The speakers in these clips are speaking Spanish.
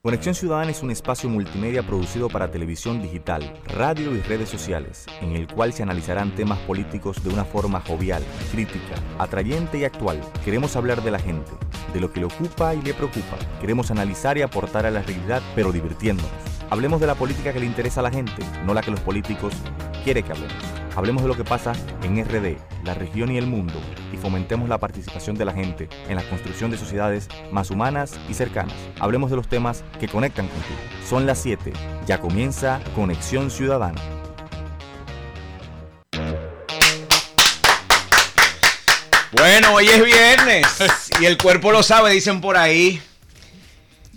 Conexión Ciudadana es un espacio multimedia producido para televisión digital, radio y redes sociales, en el cual se analizarán temas políticos de una forma jovial, crítica, atrayente y actual. Queremos hablar de la gente, de lo que le ocupa y le preocupa. Queremos analizar y aportar a la realidad, pero divirtiéndonos. Hablemos de la política que le interesa a la gente, no la que los políticos quieren que hablemos. Hablemos de lo que pasa en RD, la región y el mundo, y fomentemos la participación de la gente en la construcción de sociedades más humanas y cercanas. Hablemos de los temas que conectan contigo. Son las 7. Ya comienza Conexión Ciudadana. Bueno, hoy es viernes y el cuerpo lo sabe, dicen por ahí.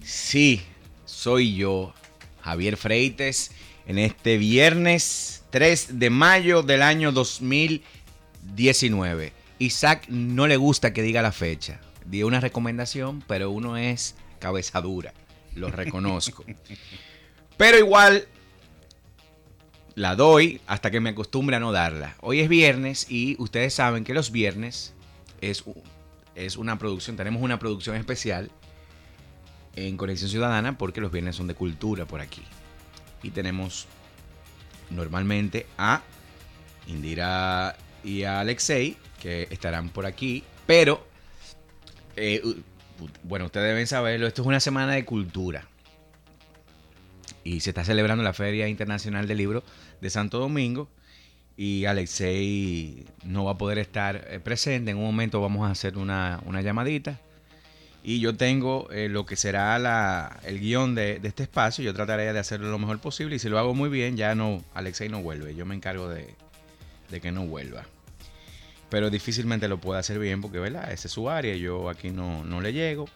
Sí, soy yo, Javier Freites, en este viernes 3 de mayo del año 2019. Isaac no le gusta que diga la fecha. Dio una recomendación, pero uno es cabezadura. Lo reconozco. pero igual la doy hasta que me acostumbre a no darla. Hoy es viernes y ustedes saben que los viernes es, es una producción, tenemos una producción especial en Conexión Ciudadana porque los viernes son de cultura por aquí. Y tenemos normalmente a Indira y a Alexei que estarán por aquí, pero eh, bueno, ustedes deben saberlo, esto es una semana de cultura. Y se está celebrando la Feria Internacional del Libro de Santo Domingo. Y Alexei no va a poder estar eh, presente. En un momento vamos a hacer una, una llamadita. Y yo tengo eh, lo que será la, el guion de, este espacio. Yo trataré de hacerlo lo mejor posible. Y si lo hago muy bien, ya no, Alexei no vuelve. Yo me encargo de, de que no vuelva. Pero difícilmente lo pueda hacer bien porque, ¿verdad? Esa es su área. Yo aquí no, no le llego.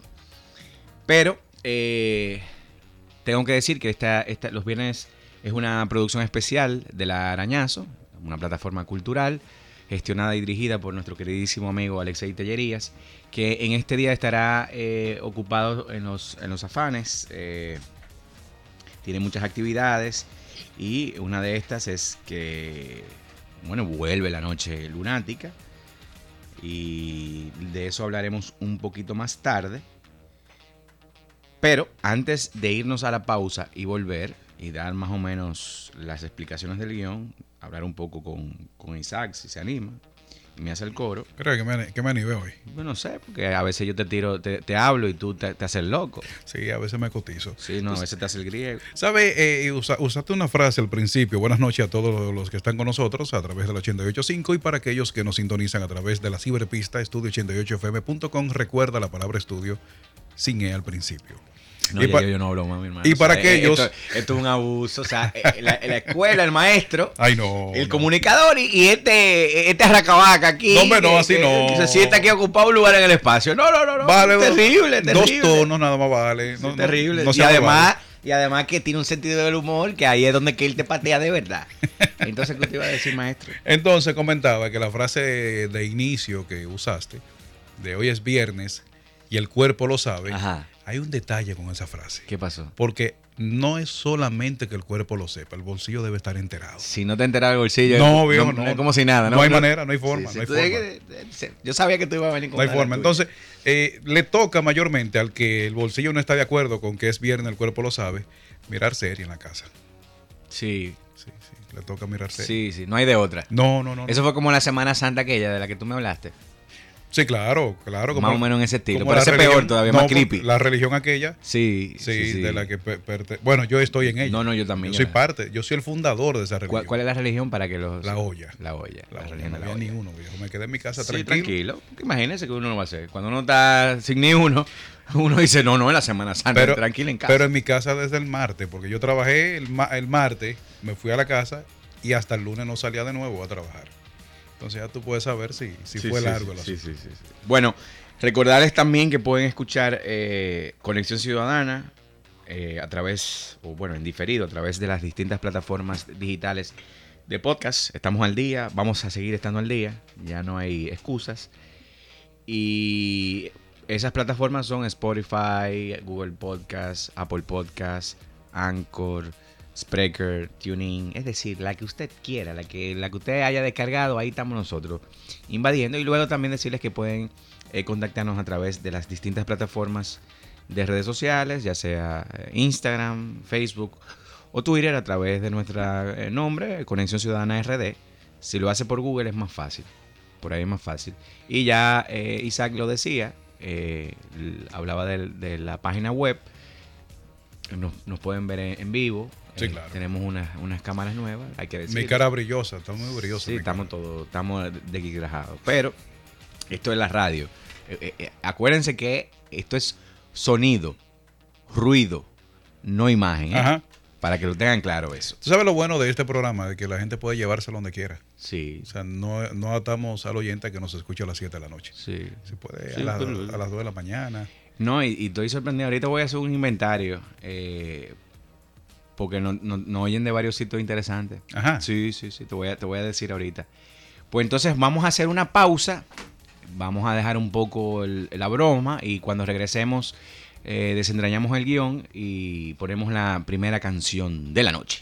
Pero eh, tengo que decir que esta, esta, los viernes es una producción especial de La Arañazo, una plataforma cultural gestionada y dirigida por nuestro queridísimo amigo Alexei Tellerías, que en este día estará eh, ocupado en los, en los afanes. Eh, tiene muchas actividades y una de estas es que, bueno, vuelve la noche lunática y de eso hablaremos un poquito más tarde. Pero antes de irnos a la pausa y volver y dar más o menos las explicaciones del guion, hablar un poco con, con Isaac si se anima me hace el coro. Creo que me, que me animé hoy. Bueno, no sé, porque a veces yo te tiro, te, te hablo y tú te, te, haces loco. Sí, a veces me cotizo. Sí, no, a veces te hace el griego. ¿Sabes? Eh, usa, usaste una frase al principio. Buenas noches a todos los que están con nosotros a través del 88.5 y para aquellos que nos sintonizan a través de la ciberpista estudio88fm.com. Recuerda la palabra estudio sin E al principio. No, y, pa yo, yo, no hablo más, mi hermano. Y para o sea, aquellos. Esto, esto, es un abuso. O sea, la, la, escuela, el maestro, Ay, no, el no. comunicador y, y, este, este arracabaca aquí. No, hombre, no, así no. Se sienta aquí ocupado un lugar en el espacio. No, no, no. no. Vale, terrible, dos, terrible. Dos tonos nada más vale. No, sí, terrible. Y además. Y además que tiene un sentido del humor que ahí es donde que él te patea de verdad. Entonces, ¿qué te iba a decir, maestro? Entonces comentaba que la frase de inicio que usaste, de hoy es viernes y el cuerpo lo sabe, Ajá. hay un detalle con esa frase. ¿Qué pasó? Porque no es solamente que el cuerpo lo sepa, el bolsillo debe estar enterado. Si no te enteras el bolsillo, no, viejo, no, no, es como si nada. No, no hay manera, no hay forma. Sí, no hay forma. Que, yo sabía que tú ibas a venir con No hay forma. Entonces, eh, le toca mayormente al que el bolsillo no está de acuerdo con que es viernes, el cuerpo lo sabe, mirar serie en la casa. Sí. Sí, sí. Le toca mirar serie. Sí, sí. No hay de otra. No, no, no. Eso fue como la Semana Santa aquella de la que tú me hablaste. Sí, claro, claro. Como, Más o menos en ese estilo. Pero ese peor todavía, no, más creepy. La religión aquella. Sí, sí, sí, de la que. Bueno, yo estoy en ella. No, no, yo también. Yo soy parte, yo soy el fundador de esa religión. ¿Cuál, cuál es la religión para que los... La olla. La olla. La, la religión no había ni uno, viejo. Me quedé en mi casa sí, tranquilo. tranquilo. Imagínese que uno no va a hacer. Cuando uno está sin ni uno, uno dice, no, no, en la Semana Santa, pero, tranquilo en casa. Pero en mi casa desde el martes, porque yo trabajé el, ma el martes, me fui a la casa y hasta el lunes no salía de nuevo a trabajar. Entonces ya tú puedes saber si, si sí, fue sí, largo sí, el sí, asunto. sí, sí, Bueno, recordarles también que pueden escuchar eh, Conexión Ciudadana eh, a través, o bueno, en diferido, a través de las distintas plataformas digitales de podcast. Estamos al día, vamos a seguir estando al día, ya no hay excusas. Y esas plataformas son Spotify, Google Podcast, Apple Podcast, Anchor, Spreaker, Tuning, es decir, la que usted quiera, la que, la que usted haya descargado, ahí estamos nosotros invadiendo. Y luego también decirles que pueden eh, contactarnos a través de las distintas plataformas de redes sociales, ya sea eh, Instagram, Facebook o Twitter a través de nuestro eh, nombre, Conexión Ciudadana RD. Si lo hace por Google es más fácil, por ahí es más fácil. Y ya Isaac lo decía, hablaba de, la página web, nos, nos pueden ver en, en vivo. Sí, Eh, claro. Tenemos unas, unas cámaras nuevas, hay que decir. Mi cara brillosa, está muy brillosa. Sí, estamos todos, estamos desgrajados. Pero esto es la radio. Eh, eh, acuérdense que esto es sonido, ruido, no imagen. Ajá. Para que lo tengan claro eso. Tú sabes lo bueno de este programa, de que la gente puede llevárselo donde quiera. Sí, O sea, no, no atamos al oyente que nos escuche a las 7 de la noche. sí. Se puede Sí, a, pero- a las 2 de la mañana. No, y, y estoy sorprendido. Ahorita voy a hacer un inventario. eh, porque no, no- no oyen de varios sitios interesantes. Ajá. Sí, sí, sí, te voy, a, te voy a decir ahorita. Pues entonces vamos a hacer una pausa. Vamos a dejar un poco el- la broma y cuando regresemos eh, desentrañamos el guion y ponemos la primera canción de la noche.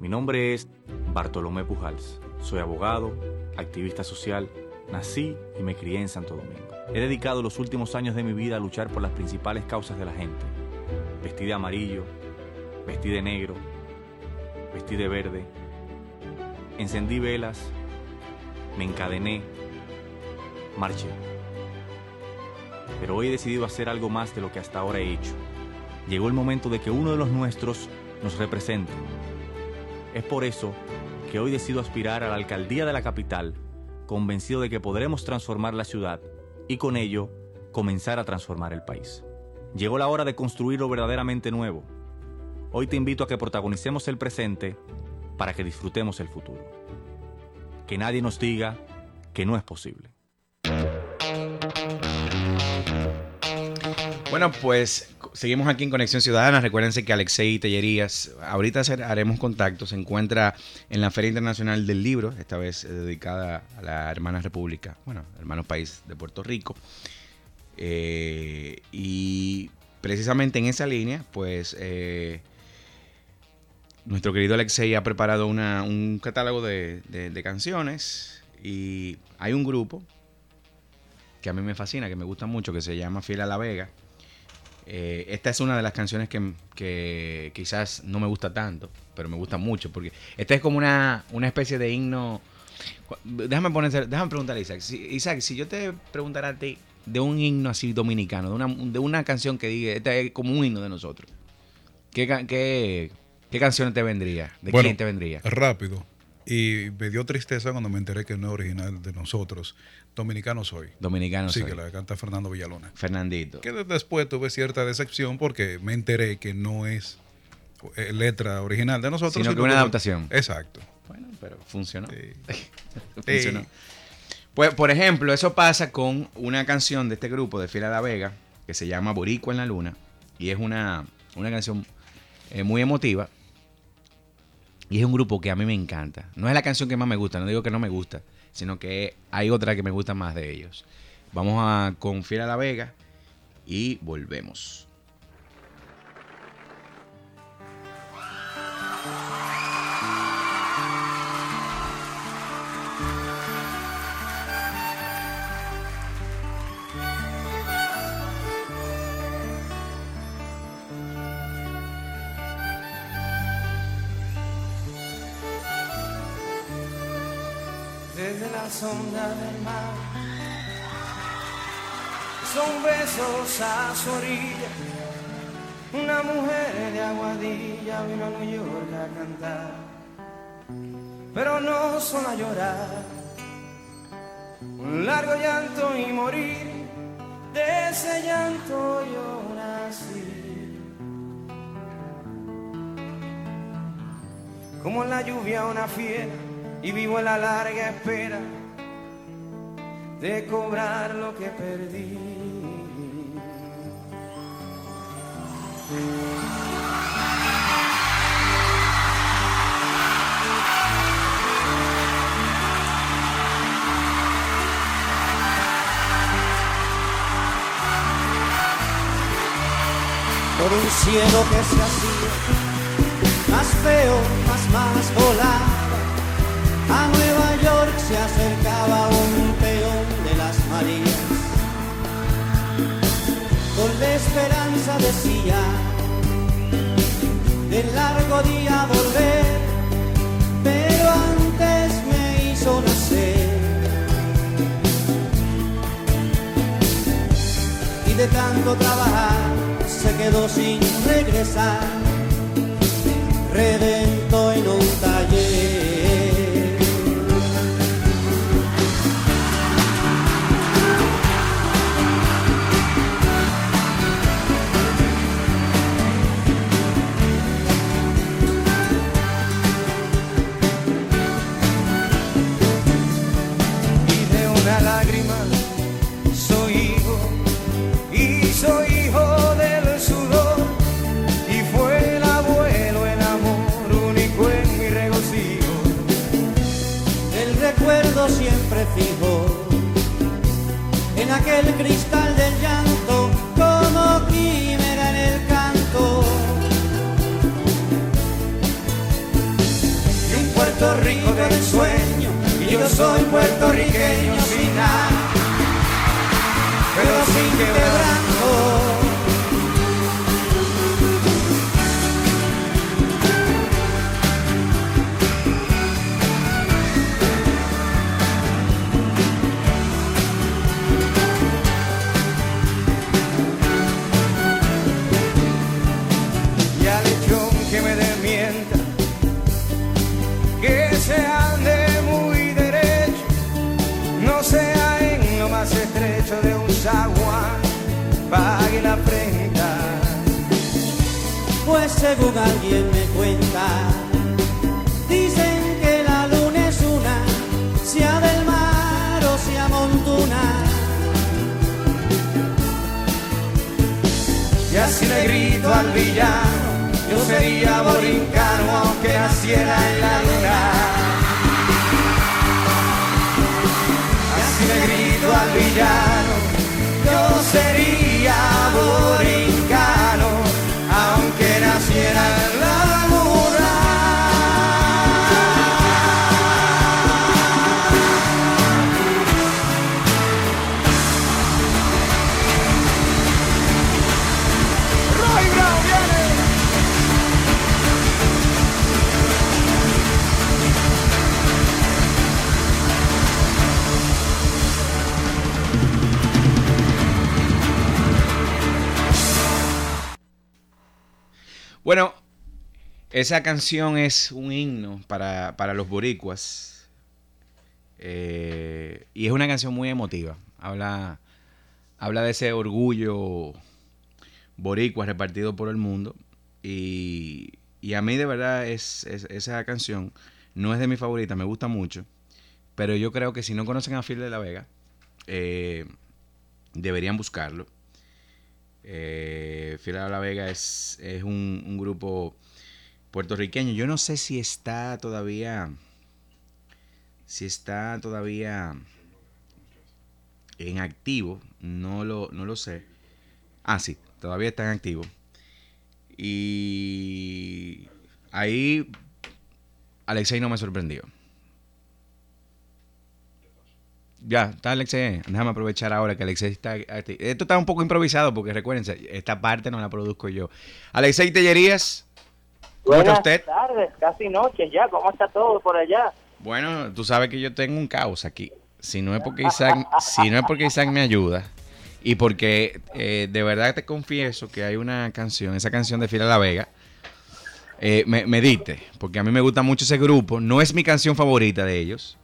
Mi nombre es Bartolomé Pujals. Soy abogado, activista social, nací y me crié en Santo Domingo. He dedicado los últimos años de mi vida a luchar por las principales causas de la gente. Vestí de amarillo, vestí de negro, vestí de verde. Encendí velas, me encadené, marché. Pero hoy he decidido hacer algo más de lo que hasta ahora he hecho. Llegó el momento de que uno de los nuestros nos represente. Es por eso que hoy decido aspirar a la alcaldía de la capital, convencido de que podremos transformar la ciudad y con ello comenzar a transformar el país. Llegó la hora de construir lo verdaderamente nuevo. Hoy te invito a que protagonicemos el presente para que disfrutemos el futuro. Que nadie nos diga que no es posible. Bueno, pues seguimos aquí en Conexión Ciudadana. Recuérdense que Alexei Tellerías, ahorita haremos contacto, se encuentra en la Feria Internacional del Libro, esta vez eh, dedicada a la hermana república, bueno, hermano país de Puerto Rico. Eh, y precisamente en esa línea, pues eh, nuestro querido Alexei ha preparado un catálogo de, de- de canciones y hay un grupo que a mí me fascina, que me gusta mucho, que se llama Fiel a la Vega. Eh, esta es una de las canciones que, que quizás no me gusta tanto, pero me gusta mucho, porque esta es como una, una especie de himno. Déjame, poner, déjame preguntar a Isaac. Si, Isaac, si yo te preguntara a ti de un himno así dominicano, de una, de una canción que diga, esta es como un himno de nosotros, ¿qué, qué, qué canción te vendría? ¿De Bueno, quién te vendría? Rápido. Y me dio tristeza cuando me enteré que no es original de nosotros. Dominicano soy. Dominicano sí, soy. que la canta Fernando Villalona. Fernandito. Que de- después tuve cierta decepción porque me enteré que no es eh, letra original de nosotros. Sino que una adaptación. Exacto. Bueno, pero funcionó. Sí. Funcionó. Sí. Pues, por ejemplo, eso pasa con una canción de este grupo de Fila La Vega que se llama Boricua en la Luna y es una, una canción eh, muy emotiva y es un grupo que a mí me encanta. No es la canción que más me gusta, no digo que no me gusta, sino que hay otra que me gusta más de ellos. Vamos a con Fila La Vega y volvemos. Desde la sombra del mar. Son besos a su orilla. Una mujer de aguadilla vino a New York a cantar, pero no son a llorar. un largo llanto y morir, de ese llanto yo nací. Como la lluvia una fiera y vivo en la larga espera de cobrar lo que perdí. por un cielo que se hacía largo día volver, pero antes me hizo nacer. Y de tanto trabajar se quedó sin regresar, redento en un taller. Fijo en aquel cristal del llanto como quimera en el canto y un Puerto Rico del sueño y yo soy puertorriqueño sin nada pero sin quebranto. Esa canción es un himno para, para los boricuas. Eh, y es una canción muy emotiva. Habla, habla de ese orgullo boricua repartido por el mundo. Y, y a mí de verdad es, es- esa canción no es de mi favorita, me gusta mucho. Pero yo creo que si no conocen a Phil de la Vega, eh, deberían buscarlo. Eh, Fiel de la Vega es, es un, un grupo puertorriqueño. Yo no sé si está todavía. Si está todavía en activo. No lo, no lo sé. Ah, sí, todavía está en activo. Y ahí Alexei no me sorprendió. Ya, está Alexei. Déjame aprovechar ahora que Alexei está. Esto está un poco improvisado porque recuérdense, esta parte no la produzco yo. Alexei Tellerías, ¿cómo está Buenas usted? tardes, casi noches ya. ¿Cómo está todo por allá? Bueno, tú sabes que yo tengo un caos aquí. Si no es porque Isaac, si no es porque Isaac me ayuda y porque eh, de verdad te confieso que hay una canción, esa canción de Fila La Vega, eh, me, me diste, porque a mí me gusta mucho ese grupo. No es mi canción favorita de ellos,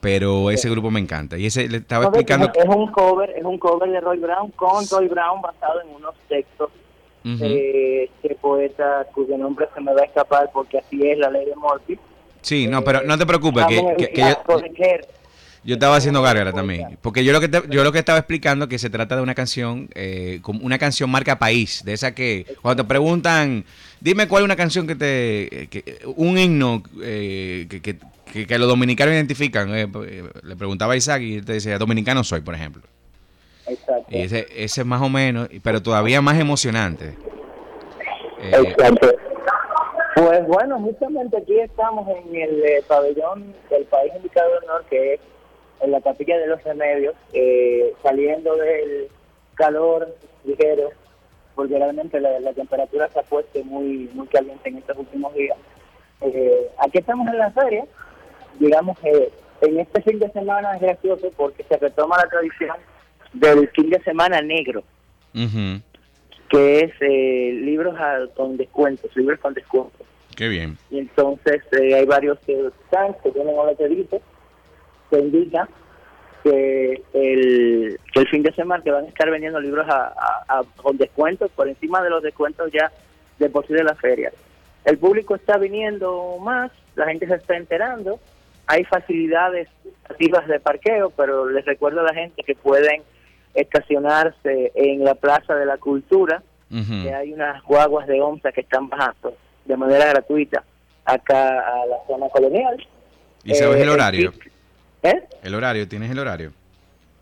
pero ese grupo me encanta. Y ese le estaba explicando... Es un cover, es un cover de Roy Brown con Roy Brown basado en unos textos Este poeta cuyo nombre se me va a escapar porque así es la ley de Murphy. Sí, no, pero no te preocupes, que, Vamos, que- que a yo, estaba haciendo gárgara también. Porque yo lo que te- yo lo que estaba explicando que se trata de una canción, eh, una canción marca país, de esa que cuando te preguntan, dime cuál es una canción que te, que- un himno eh, que, que- los dominicanos identifican. eh, eh, le preguntaba a Isaac y él te decía, dominicano soy, por ejemplo. Ese, es más o menos, pero todavía más emocionante. Eh, Exacto. Pues bueno, justamente aquí estamos en el eh, pabellón del país indicado del norte, que es en la capilla de los remedios, eh, saliendo del calor ligero, porque realmente la, la temperatura se ha puesto muy, muy caliente en estos últimos días. Eh, aquí estamos en la feria, digamos que en este fin de semana es gracioso porque se retoma la tradición del fin de semana negro que es eh, libros a- con descuentos, libros con descuentos. Qué bien. Y entonces eh, hay varios stands que tienen un letrerito que indica que el, que el fin de semana que van a estar vendiendo libros a, a- a- con descuentos por encima de los descuentos ya de por sí de la feria. El público está viniendo más, la gente se está enterando, hay facilidades activas de parqueo, pero les recuerdo a la gente que pueden estacionarse en la Plaza de la Cultura, que hay unas guaguas de OMSA que están bajando de manera gratuita acá a la zona colonial. ¿Y sabes Eh, el horario? ¿Eh? El horario, ¿tienes el horario?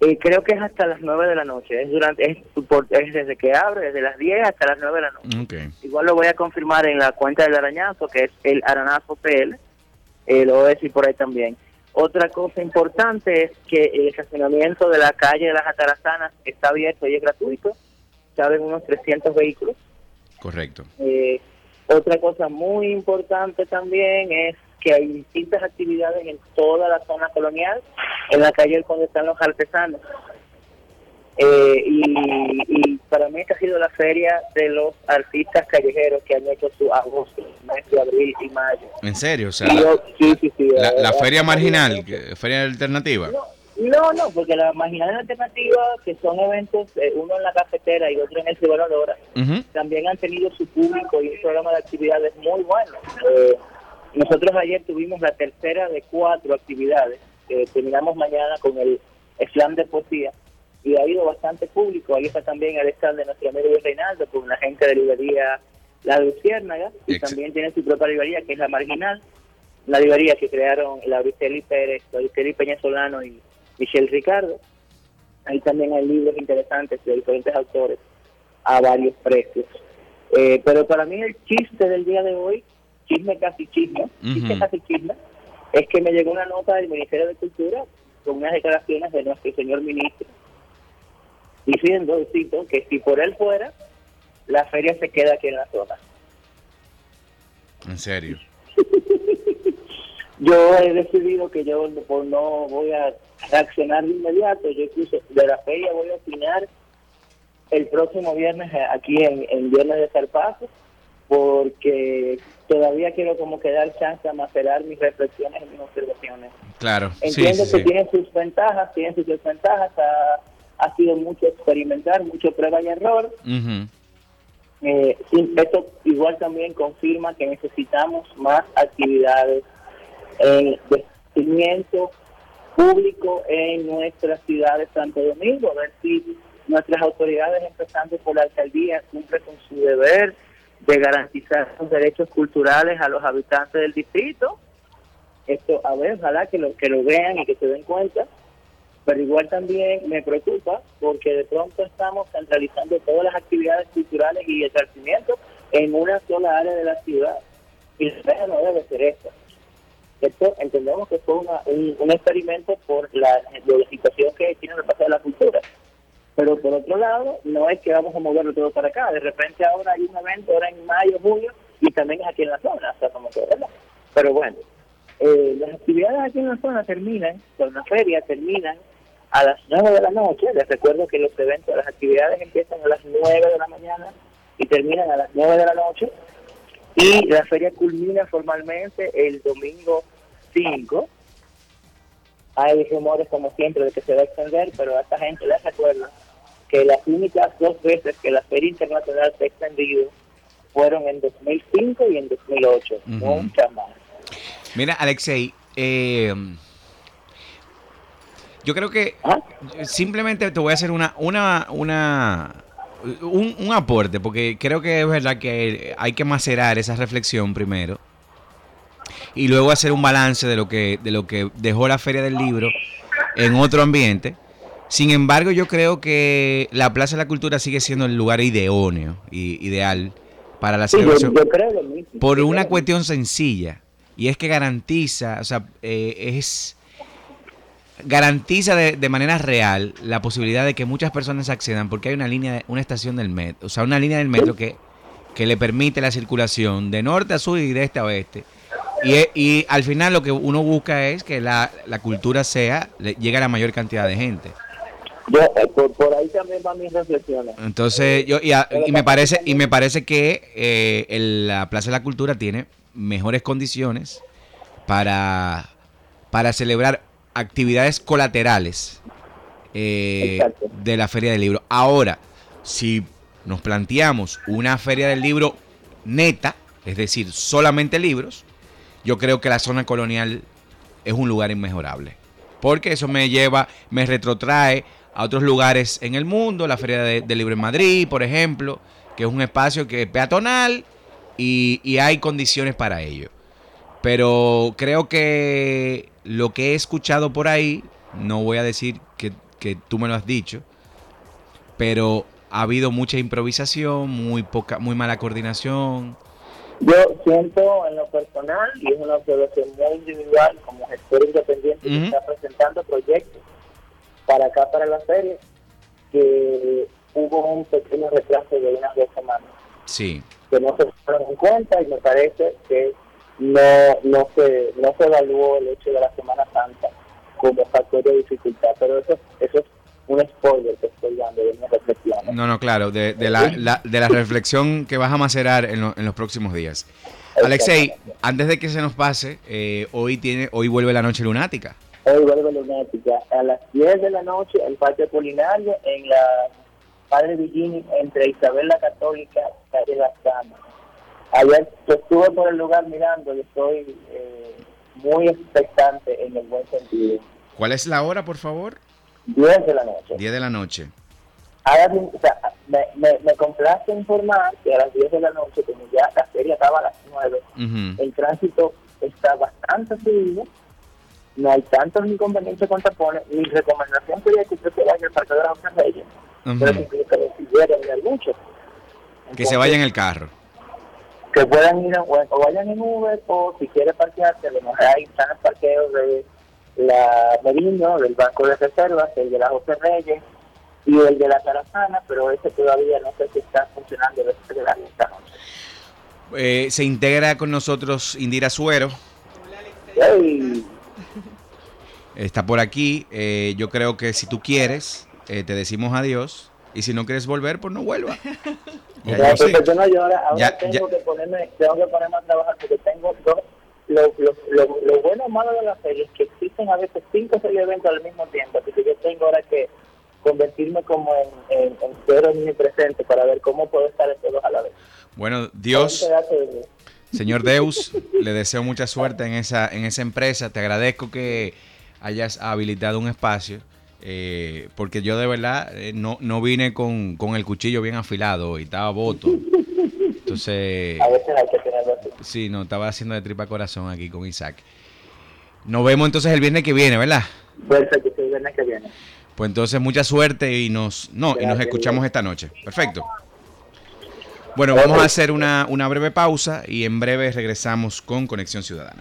Y creo que es hasta las 9 de la noche. Es durante es, por- es desde que abre, desde las 10 hasta las 9 de la noche. Igual lo voy a confirmar en la cuenta del arañazo, que es el aranazo PL. Eh, lo voy a decir por ahí también. Otra cosa importante es que el estacionamiento de la calle de las Atarazanas está abierto y es gratuito. Caben unos 300 vehículos. Correcto. Eh, otra cosa muy importante también es que hay distintas actividades en toda la zona colonial, en la calle del Conde están los artesanos. Eh, y, y para mí esta ha sido la feria de los artistas callejeros que han hecho su agosto, de abril y mayo. ¿En serio? O sea, Y yo- sí, sí, sí, la, eh, la feria marginal, que- feria alternativa. no, no, no, porque la marginal alternativa, que son eventos, eh, uno en la cafetera y otro en el Cibaladora, Ujú. también han tenido su público y un programa de actividades muy bueno. Eh, nosotros ayer tuvimos la tercera de cuatro actividades. Eh, terminamos mañana con el slam de poesía y ha habido bastante público. Ahí está también el stand de nuestro amigo Reinaldo con la gente de librería La Luciérnaga y también tiene su propia librería que es La Marginal, la librería que crearon Lauriceli Pérez, Lauriceli Peña Solano y Michelle Ricardo. Ahí también hay libros interesantes de diferentes autores a varios precios. Eh, pero para mí el chiste del día de hoy, chisme casi chisme, chiste casi chisme, es que me llegó una nota del Ministerio de Cultura con unas declaraciones de nuestro señor ministro diciendo, cito, que si por él fuera, la feria se queda aquí en la zona. En serio. Yo he decidido que yo por no voy a reaccionar de inmediato, yo incluso de la feria voy a opinar el próximo viernes aquí en, en Viernes de Zarpazo, porque todavía quiero como que dar chance a macerar mis reflexiones y mis observaciones. Claro. Entiendo sí, que sí. tiene sus ventajas, tiene sus desventajas, ha, ha sido mucho experimentar, mucho prueba y error. Eh, esto igual también confirma que necesitamos más actividades en vestimiento público en nuestras ciudades Santo Domingo, a ver si nuestras autoridades, empezando por la alcaldía, cumplen con su deber de garantizar los derechos culturales a los habitantes del distrito. Esto, a ver, ojalá que lo, que lo vean y que se den cuenta, pero igual también me preocupa porque de pronto estamos centralizando todas las actividades culturales y esparcimiento en una sola área de la ciudad y la no debe ser esta. Esto entendemos que fue una- un, experimento por la, situación que tiene el pasado de la cultura. Pero por otro lado, no es que vamos a moverlo todo para acá. De repente ahora hay un evento, ahora en mayo, junio, y también es aquí en la zona. Sea, como que, ¿verdad? Pero bueno, eh, las actividades aquí en la zona terminan, con la feria terminan a las 9 de la noche. Les recuerdo que los eventos, las actividades empiezan a las 9 de la mañana y terminan a las 9 de la noche. Y la feria culmina formalmente el domingo 5. hay rumores como siempre de que se va a extender, pero a esta gente les recuerdo que las únicas dos veces que la Feria Internacional se ha extendido fueron en 2005 y en 2008, Ujú. muchas más. Mira, Alexei, eh, yo creo que ¿Ah? simplemente te voy a hacer una, una, una, un, un aporte, porque creo que es verdad que hay que macerar esa reflexión primero y luego hacer un balance de lo que, de lo que dejó la Feria del Libro en otro ambiente. Sin embargo, yo creo que la Plaza de la Cultura sigue siendo el lugar idóneo y ideal para la Sí, yo, celebración yo creo lo mismo. por una cuestión sencilla y es que garantiza, o sea, eh, es garantiza de, de manera real la posibilidad de que muchas personas accedan porque hay una línea, de- una estación del metro, o sea, una línea del metro que, que le permite la circulación de norte a sur y de este a oeste. Y, y al final lo que uno busca es que la, la cultura sea, le- llegue a la mayor cantidad de gente. Yo, eh, por, por ahí también van mis reflexiones. Entonces, yo, y, a- y me parece, y me parece que eh, el- la Plaza de la Cultura tiene mejores condiciones para, para celebrar actividades colaterales eh, de la Feria del Libro. Ahora, si nos planteamos una Feria del Libro neta, es decir, solamente libros, yo creo que la zona colonial es un lugar inmejorable. Porque eso me lleva, me retrotrae a otros lugares en el mundo, la Feria de- del Libro en Madrid, por ejemplo, que es un espacio que es peatonal y, y hay condiciones para ello. Pero creo que lo que he escuchado por ahí, no voy a decir que, que tú me lo has dicho, pero ha habido mucha improvisación, muy poca, muy mala coordinación. Yo siento en lo personal, y es una observación muy individual, como gestor independiente Ujú. que está presentando proyectos para acá, para la feria, que hubo un pequeño retraso de unas dos semanas, Sí. Que no se fueron en cuenta y me parece que no, no, se, no se evaluó el hecho de la Semana Santa como factor de dificultad, pero eso, eso es un spoiler que estoy dando de mi reflexión. No, no, claro, de, de la, la- de la reflexión que vas a macerar en, lo- en los próximos días. Alexei, antes de que se nos pase, eh, hoy tiene, hoy vuelve la noche lunática. Hoy vuelve Lunática. A las 10 de la noche, el Parque Culinario en la Padre Villini, entre Isabel la Católica y Las Camas. Ayer yo estuve por el lugar mirando y estoy eh, muy expectante en el buen sentido. ¿Cuál es la hora, por favor? 10 de la noche. 10 de la noche. Ahora bien, o sea, me, me, me complace informar que a las 10 de la noche, como ya la feria estaba a las 9, Ujú. el tránsito está bastante fluido, no hay tantos inconvenientes con tapones. Mi recomendación sería que usted se vaya al Parque de las Reyes, Ujú. pero que que siguieran. Que se vaya en el carro. Que puedan ir, a- o o vayan en Uber, o si quiere parquearse, a lo mejor hay están los parqueos de la Merino, del Banco de Reservas, el de la José Reyes y el de la Tarazana, pero ese todavía no sé si está funcionando de la esta noche. Eh, se integra con nosotros Indira Suero. Está por aquí. Eh, yo creo que si tú quieres, eh, te decimos adiós. Y si no quieres volver, pues no vuelva. Ya, Ya, sí. pues, yo no, yo ahora, ahora Ya, tengo. Que ponerme, tengo que ponerme a trabajar porque tengo dos. Lo, lo, lo, lo bueno o malo de la feria es que existen a veces cinco seis eventos al mismo tiempo, así que yo tengo ahora que convertirme como en, en, en cero en mi presente para ver cómo puedo estar en todos a la vez. Bueno, Dios, señor Deus, le deseo mucha suerte en esa, en esa empresa. Te agradezco que hayas habilitado un espacio. Eh, porque yo de verdad eh, no, no vine con, con el cuchillo bien afilado y estaba voto. Entonces, A veces hay que tenerlo así. sí, no, estaba haciendo de tripa corazón aquí con Isaac. Nos vemos entonces el viernes que viene, ¿verdad? Perfecto, el viernes que viene. Pues entonces mucha suerte y nos, no, y nos escuchamos esta noche. Perfecto. Bueno, vamos a hacer una, una breve pausa y en breve regresamos con Conexión Ciudadana.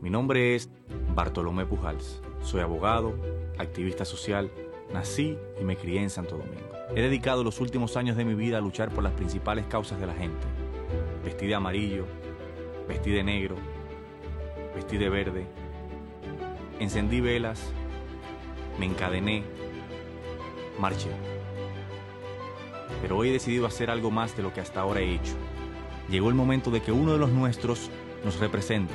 Mi nombre es Bartolomé Pujals. Soy abogado, activista social, nací y me crié en Santo Domingo. He dedicado los últimos años de mi vida a luchar por las principales causas de la gente. Vestí de amarillo, vestí de negro, vestí de verde. Encendí velas, me encadené, marché. Pero hoy he decidido hacer algo más de lo que hasta ahora he hecho. Llegó el momento de que uno de los nuestros nos represente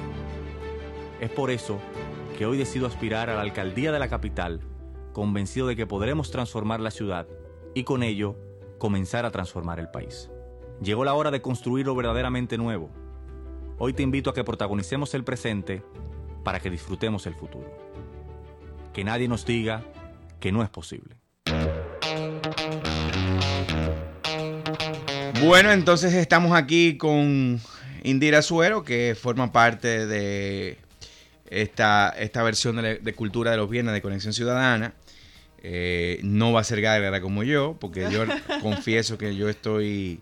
es por eso que hoy decido aspirar a la alcaldía de la capital, convencido de que podremos transformar la ciudad y con ello comenzar a transformar el país. Llegó la hora de construir lo verdaderamente nuevo. Hoy te invito a que protagonicemos el presente para que disfrutemos el futuro. Que nadie nos diga que no es posible. Bueno, entonces estamos aquí con Indira Suero, que forma parte de esta, esta versión de, cultura de los viernes de Conexión Ciudadana. Eh, no va a ser Gárgara como yo, porque yo confieso que yo estoy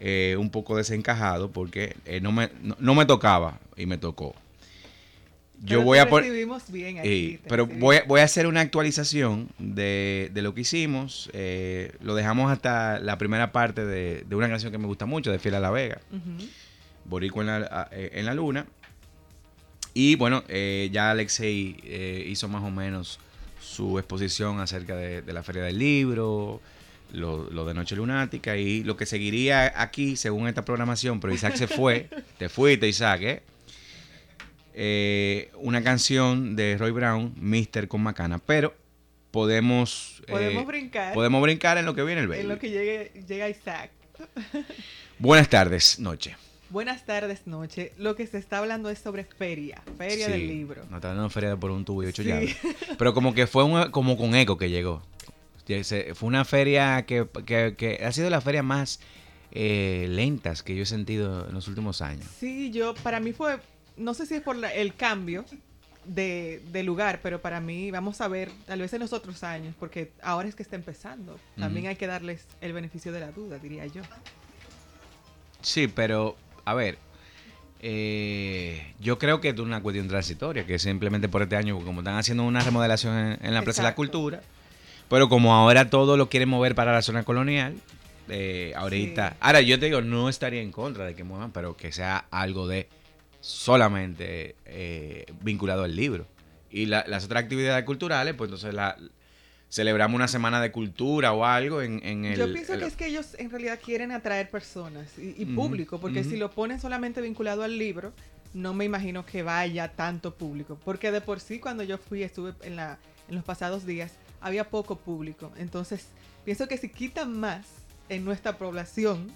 eh, un poco desencajado porque eh, no, me, no, me tocaba y me tocó. Yo voy a pero voy a, voy a hacer una actualización de, lo que hicimos. lo dejamos hasta la primera parte de, una canción que me gusta mucho, de Fiel a la Vega. Borico en la, en la Luna. Y bueno, eh, ya Alexei eh, hizo más o menos su exposición acerca de, la Feria del Libro, lo, de Noche Lunática y lo que seguiría aquí según esta programación, pero Isaac se fue, te fuiste Isaac, ¿eh? ¿eh? una canción de Roy Brown, Mister con Macana, pero podemos... Podemos brincar. Podemos brincar en lo que viene el baby. En lo que llegue, llega Isaac. Buenas tardes, noche. Buenas tardes, noche. Lo que se está hablando es sobre feria, feria del libro. No está hablando de feria por un tubo y ocho llaves. Pero como que fue como con eco que llegó. Fue una feria que, ha sido la feria más eh, lentas que yo he sentido en los últimos años. Sí, yo, para mí fue, no sé si es por el cambio de, lugar, pero para mí, vamos a ver, tal vez en los otros años, porque ahora es que está empezando. También hay que darles el beneficio de la duda, diría yo. Sí, pero a ver, eh, yo creo que es una cuestión transitoria, que simplemente por este año, como están haciendo una remodelación en, la Plaza de la Cultura, pero como ahora todo lo quieren mover para la zona colonial, eh, ahorita. Ahora, yo te digo, no estaría en contra de que muevan, pero que sea algo de solamente eh, vinculado al libro. Y las otras actividades culturales, pues entonces la, celebramos una semana de cultura o algo en, el... Yo pienso que es que ellos en realidad quieren atraer personas y, público, porque si lo ponen solamente vinculado al libro, no me imagino que vaya tanto público, porque de por sí cuando yo fui, estuve en, la, en los pasados días, había poco público. Entonces, pienso que si quitan más en nuestra población,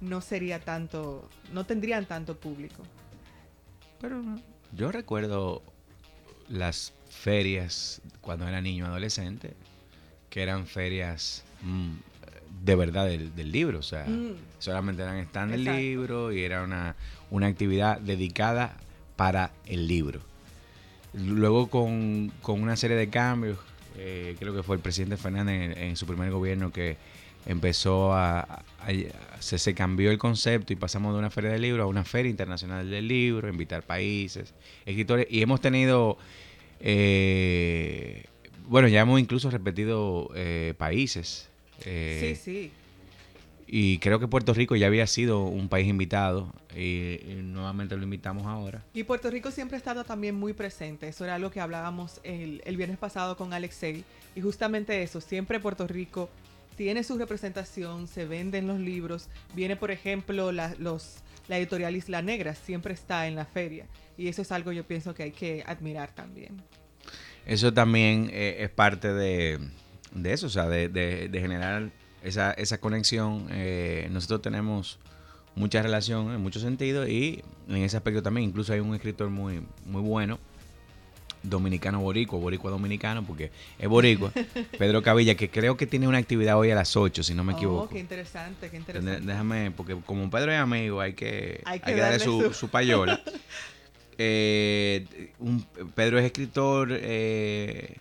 no sería tanto, no tendrían tanto público. Pero yo recuerdo las ferias cuando era niño adolescente, que eran ferias mm, de verdad del, libro, o sea, mm. solamente eran stand del libro y era una, una, actividad dedicada para el libro. Luego con, una serie de cambios, eh, creo que fue el presidente Fernández en, su primer gobierno que empezó a, se, se, cambió el concepto y pasamos de una feria del libro a una feria internacional del libro, invitar países, escritores, y hemos tenido eh, bueno, ya hemos incluso repetido eh, países. Eh, sí, sí. Y creo que Puerto Rico ya había sido un país invitado y, nuevamente lo invitamos ahora. Y Puerto Rico siempre ha estado también muy presente. Eso era algo que hablábamos el, viernes pasado con Alexei. Y justamente eso, siempre Puerto Rico tiene su representación, se venden los libros. Viene, por ejemplo, la, los, la editorial Isla Negra, siempre está en la feria. Y eso es algo yo pienso que hay que admirar también. Eso también eh, es parte de, eso, o sea, de, generar esa, esa conexión. Eh, nosotros tenemos mucha relación en muchos sentidos y en ese aspecto también incluso hay un escritor muy, muy bueno dominicano boricua, boricua dominicano, porque es boricua, Pedro Cavilla, que creo que tiene una actividad hoy a las 8, si no me Oh, equivoco. qué interesante, qué interesante. Déjame, porque como Pedro es amigo, hay que, Hay hay que darle darle su- su payola. Eh, un- Pedro es escritor, eh,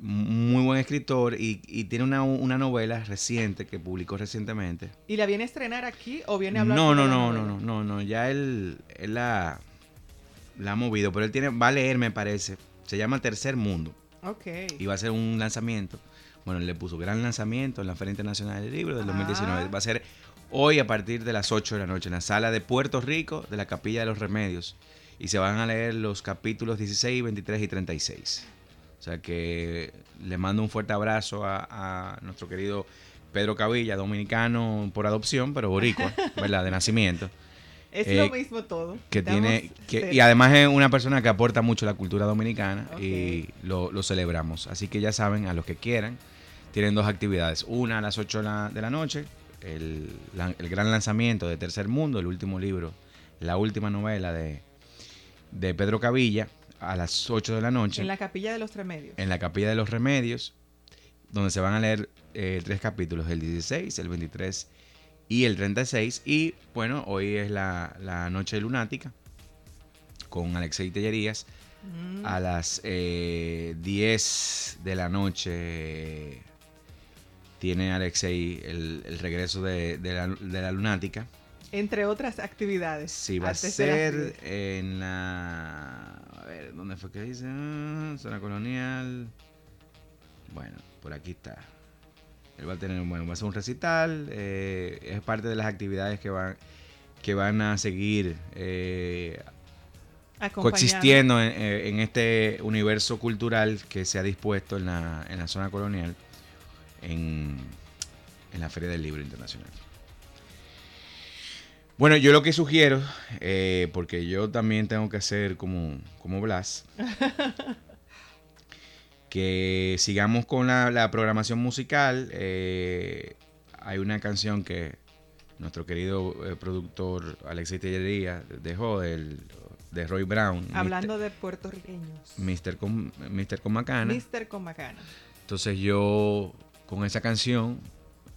muy buen escritor, y, y tiene una, una novela reciente que publicó recientemente. ¿Y la viene a estrenar aquí o viene a hablar No, no, no, no, no, no, no, ya él, él la, la ha movido, pero él tiene, va a leer, me parece. Se llama Tercer Mundo Ok. y va a ser un lanzamiento. Bueno, él le puso gran lanzamiento en la Feria Internacional del Libro del 2019. Ah. Va a ser hoy a partir de las 8 de la noche en la sala de Puerto Rico de la Capilla de los Remedios. Y se van a leer los capítulos 16, 23 y 36. O sea que le mando un fuerte abrazo a, a nuestro querido Pedro Cavilla, dominicano por adopción, pero boricua, ¿verdad? De nacimiento. Es eh, lo mismo todo. que Estamos tiene que, y además es una persona que aporta mucho a la cultura dominicana y lo, lo celebramos así que ya saben a los que quieran tienen dos actividades una a las 8 de la, de la noche el, el gran lanzamiento de Tercer Mundo el último libro la última novela de, de Pedro Cavilla a las 8 de la noche En la capilla de los remedios. en la Capilla de los Remedios, donde se van a leer eh, tres capítulos, el 16, el 23 y el 36. Y bueno, hoy es la, la Noche Lunática con Alexei Tellerías Mm. a las eh, 10 de la noche. Tiene Alexei el, el regreso de, de la, de la Lunática. Entre otras actividades. Sí, va a ser 10. en la. A ver, ¿dónde fue que dice? Ah, Zona colonial. Bueno, por aquí está. Él va a tener, bueno, va a ser un recital. eh, es parte de las actividades que van, que van a seguir eh, coexistiendo en, eh, en este universo cultural que se ha dispuesto en la, en la zona colonial en, en la Feria del Libro Internacional. Bueno, yo lo que sugiero, eh, porque yo también tengo que hacer como, como Blas, que sigamos con la, la programación musical. eh, hay una canción que nuestro querido eh, productor Alexis Tellería dejó del, de Roy Brown. Hablando de puertorriqueños. Mr. con, Mr. con Macana. Mr. Comacana. Entonces yo con esa canción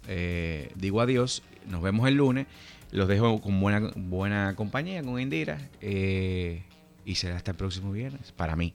eh, digo adiós. Nos vemos el lunes. Los dejo con buena, buena compañía con Indira. eh, y será hasta el próximo viernes. Para mí.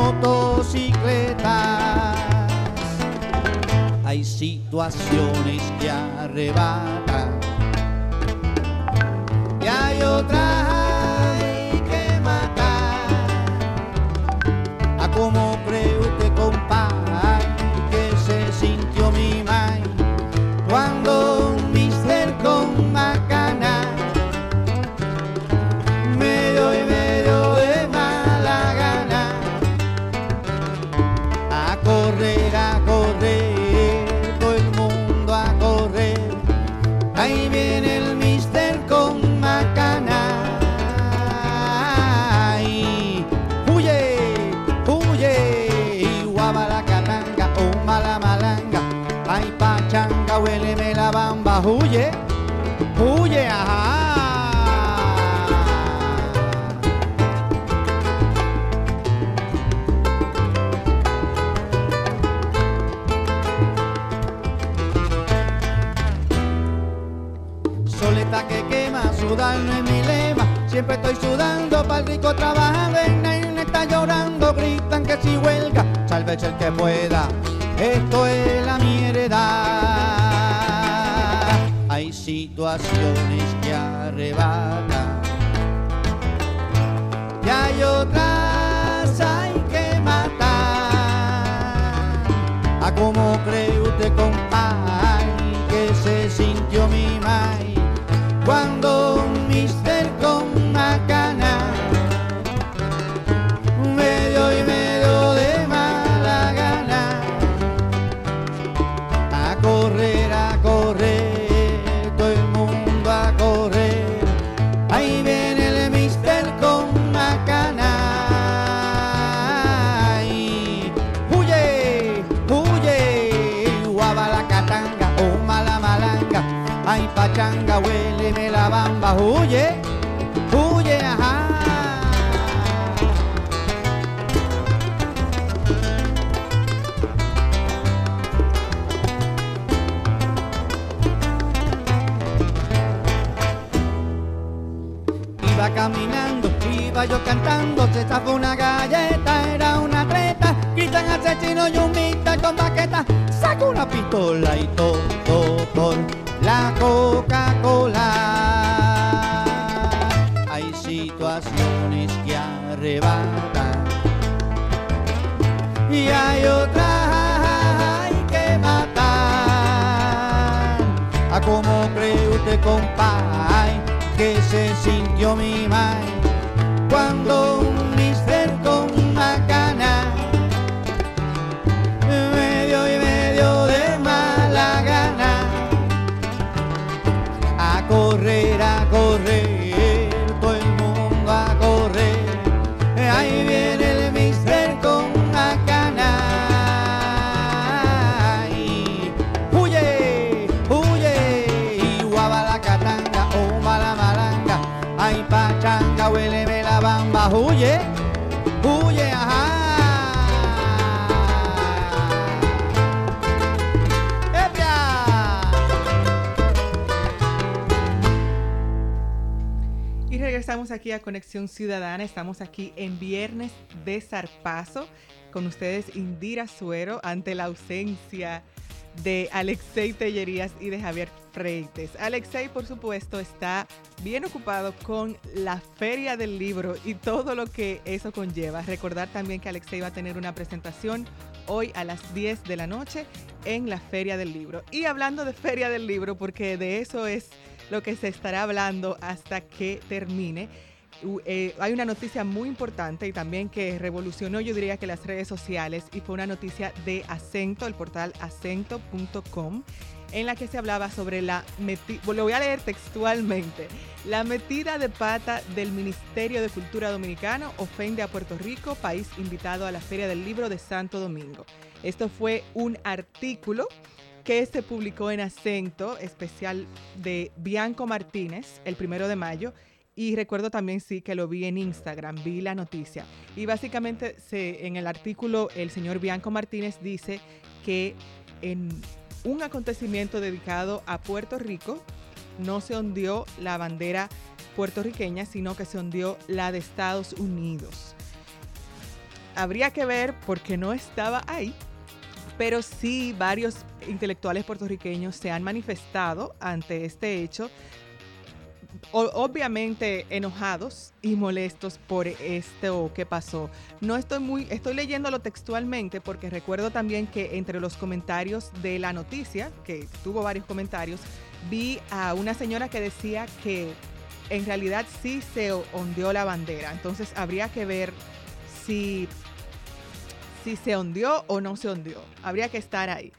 Motocicletas. Hay situaciones que arrebatan y hay otras huye, huye, ajá. Soleta que quema, sudar no es mi lema. Siempre estoy sudando para el rico trabajando. En está llorando, gritan que si huelga, sálvese el que pueda. Esto es situaciones que arrebatan. Y hay otras hay que matar. ¿A cómo cree usted, compay, cantando, se zafó una galleta, era una treta, gritan asesino y un mister con baqueta, saca una pistola y todo por la Coca-Cola. Hay situaciones que arrebatan y hay otras que matar. ¿A cómo cree usted, compay, que se sintió mi mai cuando regresamos aquí a Conexión Ciudadana. Estamos aquí en Viernes de Zarpazo con ustedes Indira Suero ante la ausencia de Alexei Tellerías y de Javier Freites. Alexei, por supuesto, está bien ocupado con la Feria del Libro y todo lo que eso conlleva. Recordar también que Alexei va a tener una presentación hoy a las 10 de la noche en la Feria del Libro. Y hablando de Feria del Libro, porque de eso es lo que se estará hablando hasta que termine. Eh, hay una noticia muy importante y también que revolucionó, yo diría que las redes sociales, y fue una noticia de Acento, el portal acento.com, en la que se hablaba sobre la metida, lo voy a leer textualmente, la metida de pata del Ministerio de Cultura Dominicano ofende a Puerto Rico, país invitado a la Feria del Libro de Santo Domingo. Esto fue un artículo que se publicó en acento especial de Bianco Martínez el primero de mayo. Y recuerdo también, sí, que lo vi en Instagram, vi la noticia. Y básicamente en el artículo el señor Bianco Martínez dice que en un acontecimiento dedicado a Puerto Rico no se hundió la bandera puertorriqueña, sino que se hundió la de Estados Unidos. Habría que ver por qué no estaba ahí, pero sí varios intelectuales puertorriqueños se han manifestado ante este hecho, obviamente enojados y molestos por esto que pasó. No estoy muy, estoy leyéndolo textualmente porque recuerdo también que entre los comentarios de la noticia, que tuvo varios comentarios, vi a una señora que decía que en realidad sí se ondeó la bandera. Entonces habría que ver si si se hundió o no se hundió. Habría que estar ahí.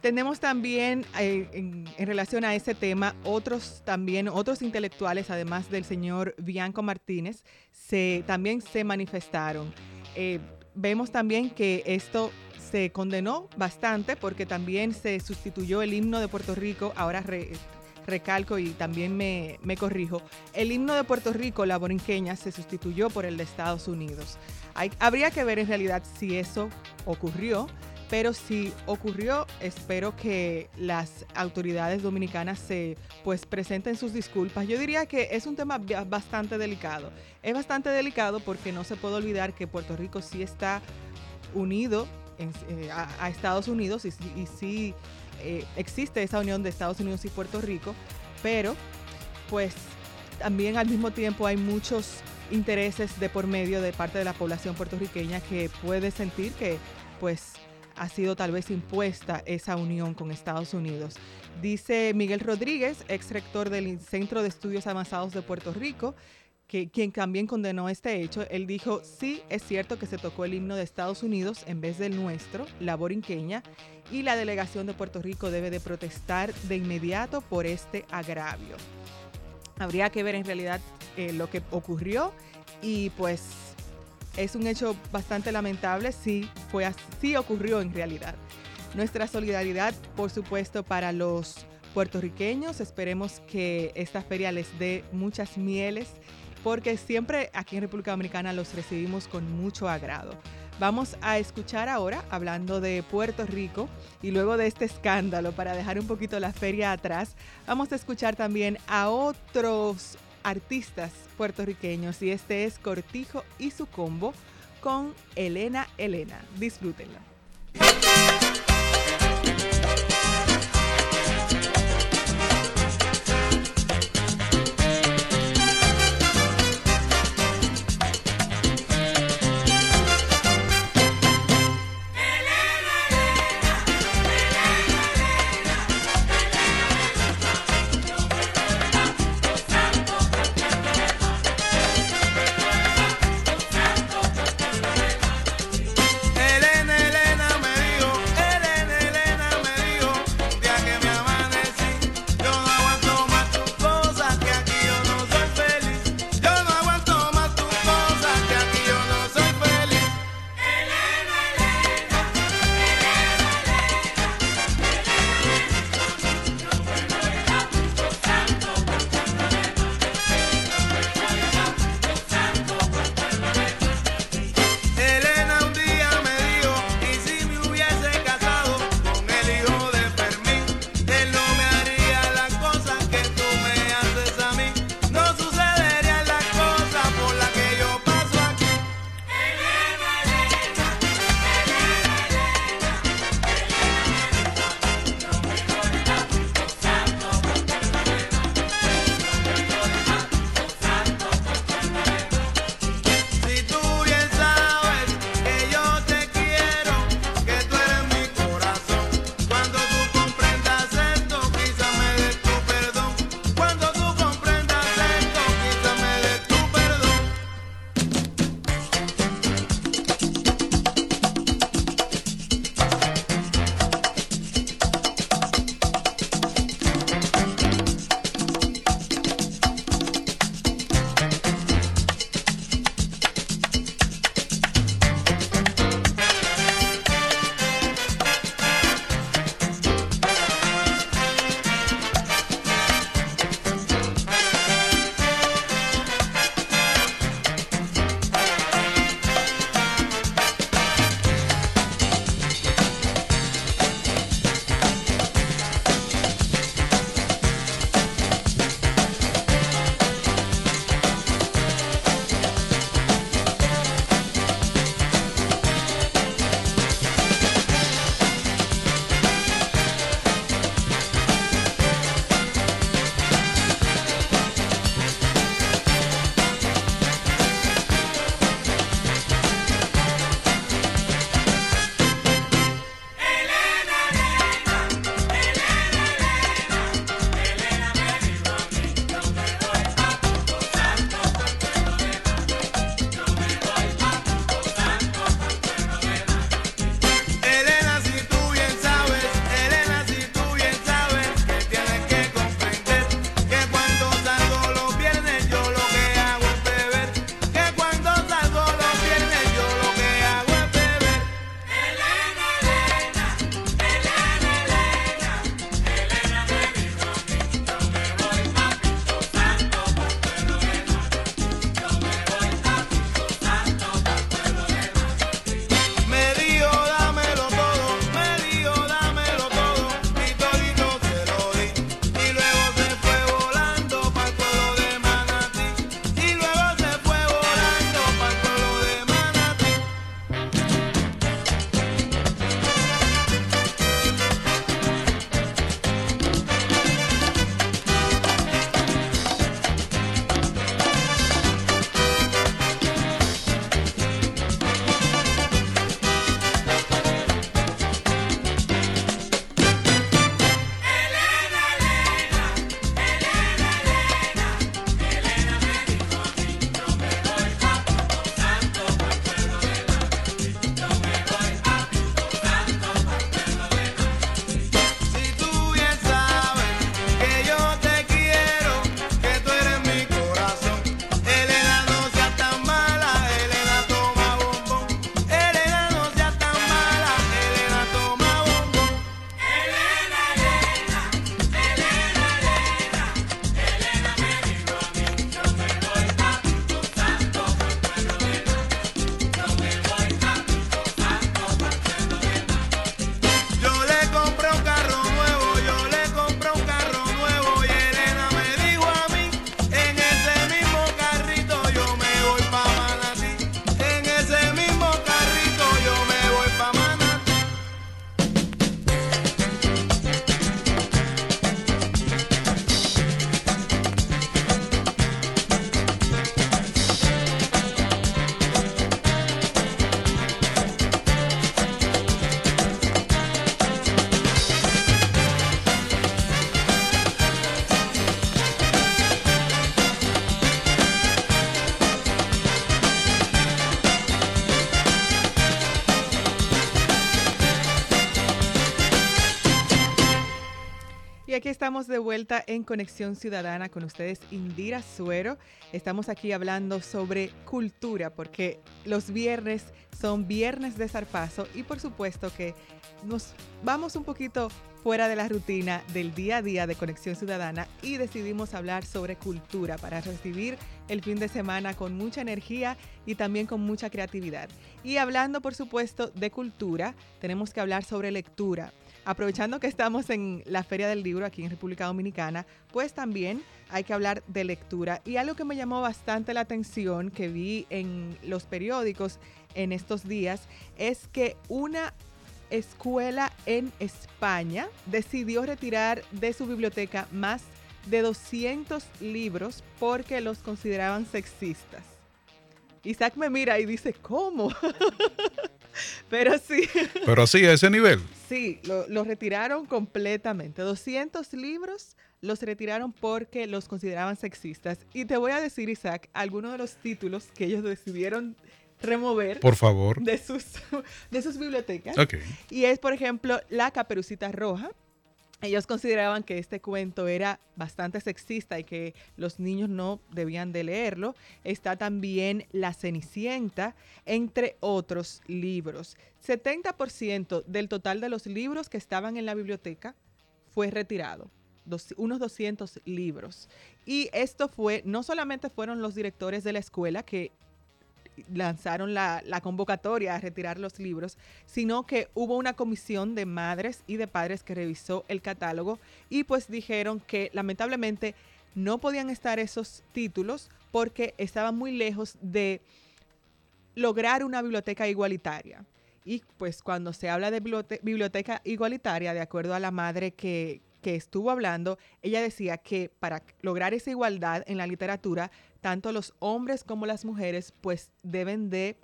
Tenemos también eh, en, en relación a ese tema otros también otros intelectuales además del señor Bianco Martínez se también se manifestaron. Eh, vemos también que esto se condenó bastante porque también se sustituyó el himno de Puerto Rico. Ahora re- recalco y también me, me corrijo. El himno de Puerto Rico, la borinqueña, se sustituyó por el de Estados Unidos. Hay- habría que ver en realidad si eso ocurrió, pero si ocurrió, espero que las autoridades dominicanas se pues presenten sus disculpas. Yo diría que es un tema ba- bastante delicado. Es bastante delicado porque no se puede olvidar que Puerto Rico sí está unido eh, a, Estados Unidos y sí eh, existe esa unión de Estados Unidos y Puerto Rico, pero pues también al mismo tiempo hay muchos intereses de por medio de parte de la población puertorriqueña que puede sentir que pues ha sido tal vez impuesta esa unión con Estados Unidos. Dice Miguel Rodríguez, ex rector del Centro de Estudios Avanzados de Puerto Rico, que quien también condenó este hecho, él dijo, sí, es cierto que se tocó el himno de Estados Unidos en vez del nuestro, la borinqueña, y la delegación de Puerto Rico debe de protestar de inmediato por este agravio. Habría que ver en realidad eh, lo que ocurrió y pues es un hecho bastante lamentable si fue así ocurrió en realidad. Nuestra solidaridad, por supuesto, para los puertorriqueños. Esperemos que esta feria les dé muchas mieles porque siempre aquí en República Dominicana los recibimos con mucho agrado. Vamos a escuchar ahora, hablando de Puerto Rico, y luego de este escándalo, para dejar un poquito la feria atrás, vamos a escuchar también a otros artistas puertorriqueños, y este es Cortijo y su combo con Elena Elena. Disfrútenlo. Estamos de vuelta en Conexión Ciudadana con ustedes, Indira Suero. Estamos aquí hablando sobre cultura, porque los viernes son viernes de zarpazo y por supuesto que nos vamos un poquito fuera de la rutina del día a día de Conexión Ciudadana y decidimos hablar sobre cultura para recibir el fin de semana con mucha energía y también con mucha creatividad. Y hablando, por supuesto, de cultura, tenemos que hablar sobre lectura. Aprovechando que estamos en la Feria del Libro aquí en República Dominicana, pues también hay que hablar de lectura. Y algo que me llamó bastante la atención, que vi en los periódicos en estos días, es que una escuela en España decidió retirar de su biblioteca más de 200 libros porque los consideraban sexistas. Isaac me mira y dice, ¿cómo? Pero sí. Pero así, a ese nivel. Sí, lo, lo, retiraron completamente. 200 libros los retiraron porque los consideraban sexistas. Y te voy a decir, Isaac, algunos de los títulos que ellos decidieron remover. Por favor. De sus, de sus bibliotecas. Ok. Y es, por ejemplo, La Caperucita Roja. Ellos consideraban que este cuento era bastante sexista y que los niños no debían de leerlo. Está también La Cenicienta, entre otros libros. 70% del total de los libros que estaban en la biblioteca fue retirado. Unos 200 libros. Y esto fue, no solamente fueron los directores de la escuela que lanzaron la, convocatoria a retirar los libros, sino que hubo una comisión de madres y de padres que revisó el catálogo y pues dijeron que lamentablemente no podían estar esos títulos porque estaban muy lejos de lograr una biblioteca igualitaria. Y pues cuando se habla de biblioteca igualitaria, de acuerdo a la madre que, que estuvo hablando, ella decía que para lograr esa igualdad en la literatura, tanto los hombres como las mujeres pues deben de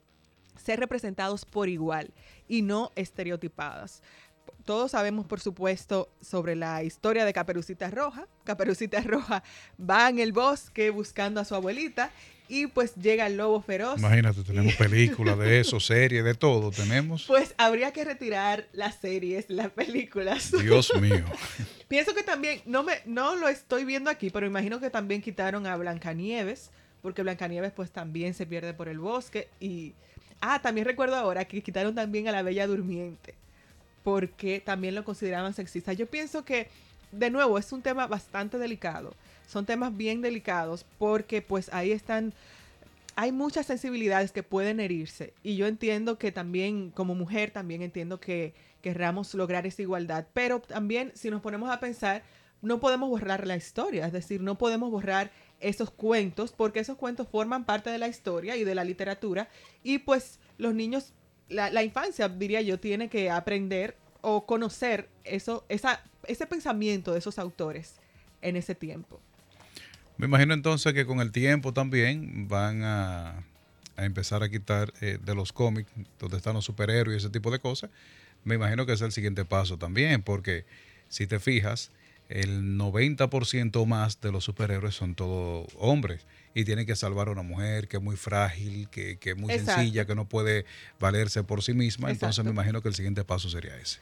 ser representados por igual y no estereotipadas. Todos sabemos, por supuesto, sobre la historia de Caperucita Roja. Caperucita Roja va en el bosque buscando a su abuelita y pues llega el lobo feroz. Imagínate, tenemos películas de eso, series, de todo, tenemos. Pues habría que retirar las series, las películas. Dios mío. Pienso que también, no, me, no lo estoy viendo aquí, pero imagino que también quitaron a Blancanieves, porque Blancanieves pues también se pierde por el bosque y... Ah, también recuerdo ahora que quitaron también a la Bella Durmiente, porque también lo consideraban sexista. Yo pienso que, de nuevo, es un tema bastante delicado son temas bien delicados porque pues ahí están, hay muchas sensibilidades que pueden herirse. Y yo entiendo que también como mujer también entiendo que querramos lograr esa igualdad, pero también si nos ponemos a pensar, no podemos borrar la historia, es decir, no podemos borrar esos cuentos porque esos cuentos forman parte de la historia y de la literatura. Y pues los niños, la, la infancia diría yo, tiene que aprender o conocer eso, esa, ese pensamiento de esos autores en ese tiempo. Me imagino entonces que con el tiempo también van a, a empezar a quitar eh, de los cómics, donde están los superhéroes y ese tipo de cosas. Me imagino que es el siguiente paso también, porque si te fijas, el 90% más de los superhéroes son todos hombres y tienen que salvar a una mujer que es muy frágil, que, que es muy Exacto. sencilla, que no puede valerse por sí misma. Entonces me imagino que el siguiente paso sería ese.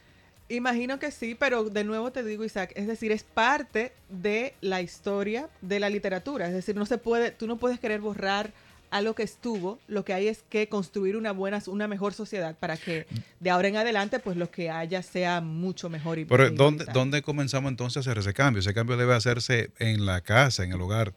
Imagino que sí, pero de nuevo te digo, Isaac, es decir, es parte de la historia de la literatura. Es decir, no se puede, tú no puedes querer borrar algo que estuvo. Lo que hay es que construir una buena, una mejor sociedad para que de ahora en adelante, pues lo que haya sea mucho mejor y Pero ¿dónde. ¿dónde comenzamos entonces a hacer ese cambio? Ese cambio debe hacerse en la casa, en el hogar.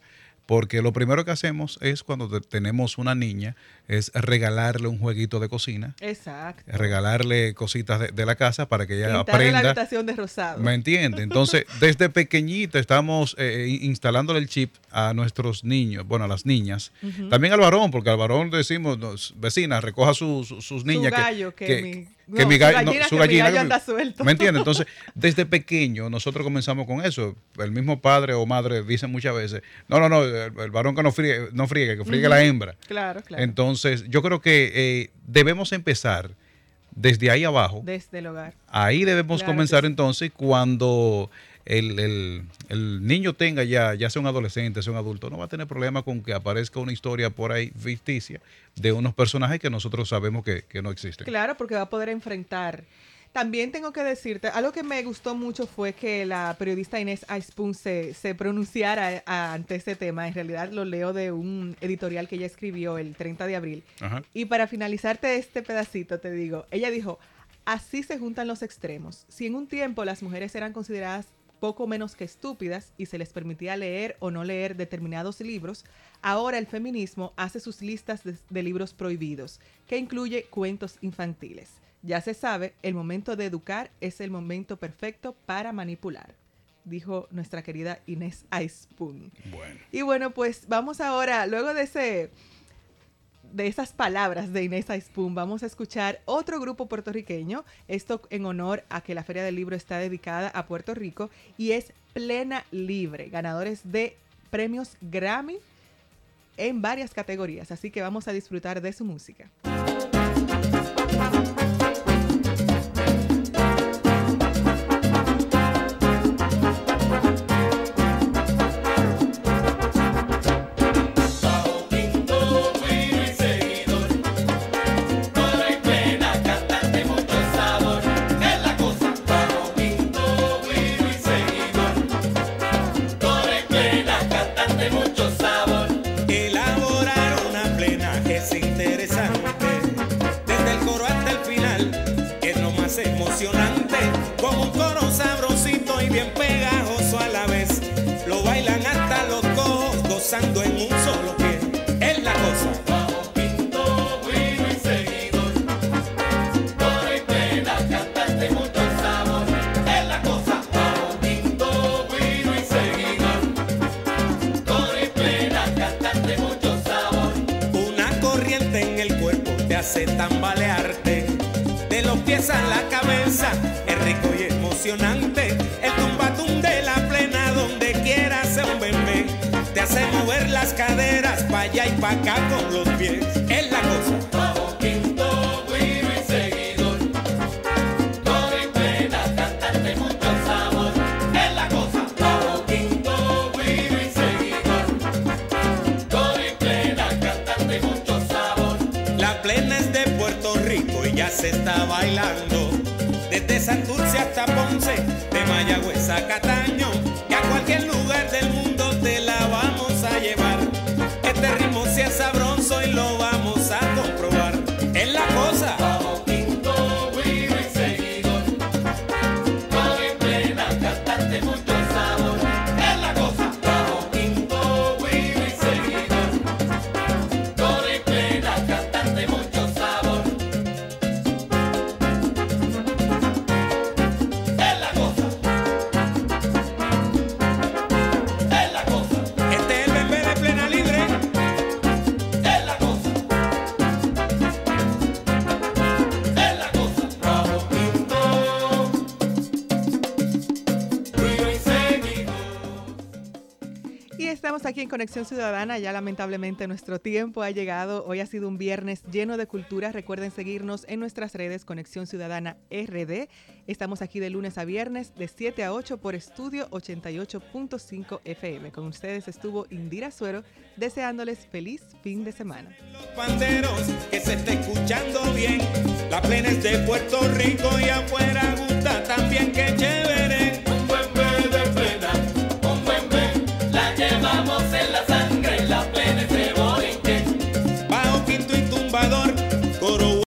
Porque lo primero que hacemos es cuando te- tenemos una niña, es regalarle un jueguito de cocina, Exacto. regalarle cositas de, de la casa para que ella Pintarle la aprenda. habitación de rosado. ¿Me entiende? Entonces, desde pequeñita estamos eh, in- instalándole el chip a nuestros niños, bueno, a las niñas. También al varón, porque al varón decimos, nos- vecina, recoja su- su- sus niñas. Su gallo, que no, mi su gallo- no, gallina, su que mi gallina, gallo que- anda suelto. ¿Me entiendes? Entonces, desde pequeño nosotros comenzamos con eso. El mismo padre o madre dicen muchas veces, no, no, no, el, el varón que no friegue, no friegue, que friegue la hembra. Claro, claro. Entonces, yo creo que eh, debemos empezar desde ahí abajo. Desde el hogar. Ahí debemos Claro que comenzar sí. entonces cuando el, el- el niño tenga ya, ya sea un adolescente, sea un adulto, no va a tener problema con que aparezca una historia por ahí ficticia de unos personajes que nosotros sabemos que, que no existen. Claro, porque va a poder enfrentar. También tengo que decirte, algo que me gustó mucho fue que la periodista Inés Aispun se, se pronunciara a- ante este tema. En realidad lo leo de un editorial que ella escribió el 30 de abril. Ajá. Y para finalizarte este pedacito, te digo, ella dijo, así se juntan los extremos. Si en un tiempo las mujeres eran consideradas poco menos que estúpidas y se les permitía leer o no leer determinados libros, ahora el feminismo hace sus listas de, de libros prohibidos, que incluye cuentos infantiles. Ya se sabe, el momento de educar es el momento perfecto para manipular, dijo nuestra querida Inés Aispun. Bueno. Y bueno, pues vamos ahora, luego de ese de esas palabras de Inés Aispun, vamos a escuchar otro grupo puertorriqueño, esto en honor a que la Feria del Libro está dedicada a Puerto Rico y es Plena Libre, ganadores de premios Grammy en varias categorías, así que vamos a disfrutar de su música. Se está bailando. aquí en Conexión Ciudadana. Ya lamentablemente nuestro tiempo ha llegado. Hoy ha sido un viernes lleno de cultura. Recuerden seguirnos en nuestras redes Conexión Ciudadana RD. Estamos aquí de lunes a viernes de 7 a 8 por estudio 88.5 FM. Con ustedes estuvo Indira Suero deseándoles feliz fin de semana. Los panderos que se está escuchando bien. La plena de Puerto Rico y afuera gusta también que chévere. Un buen de plena llevamos en la sangre y la plena.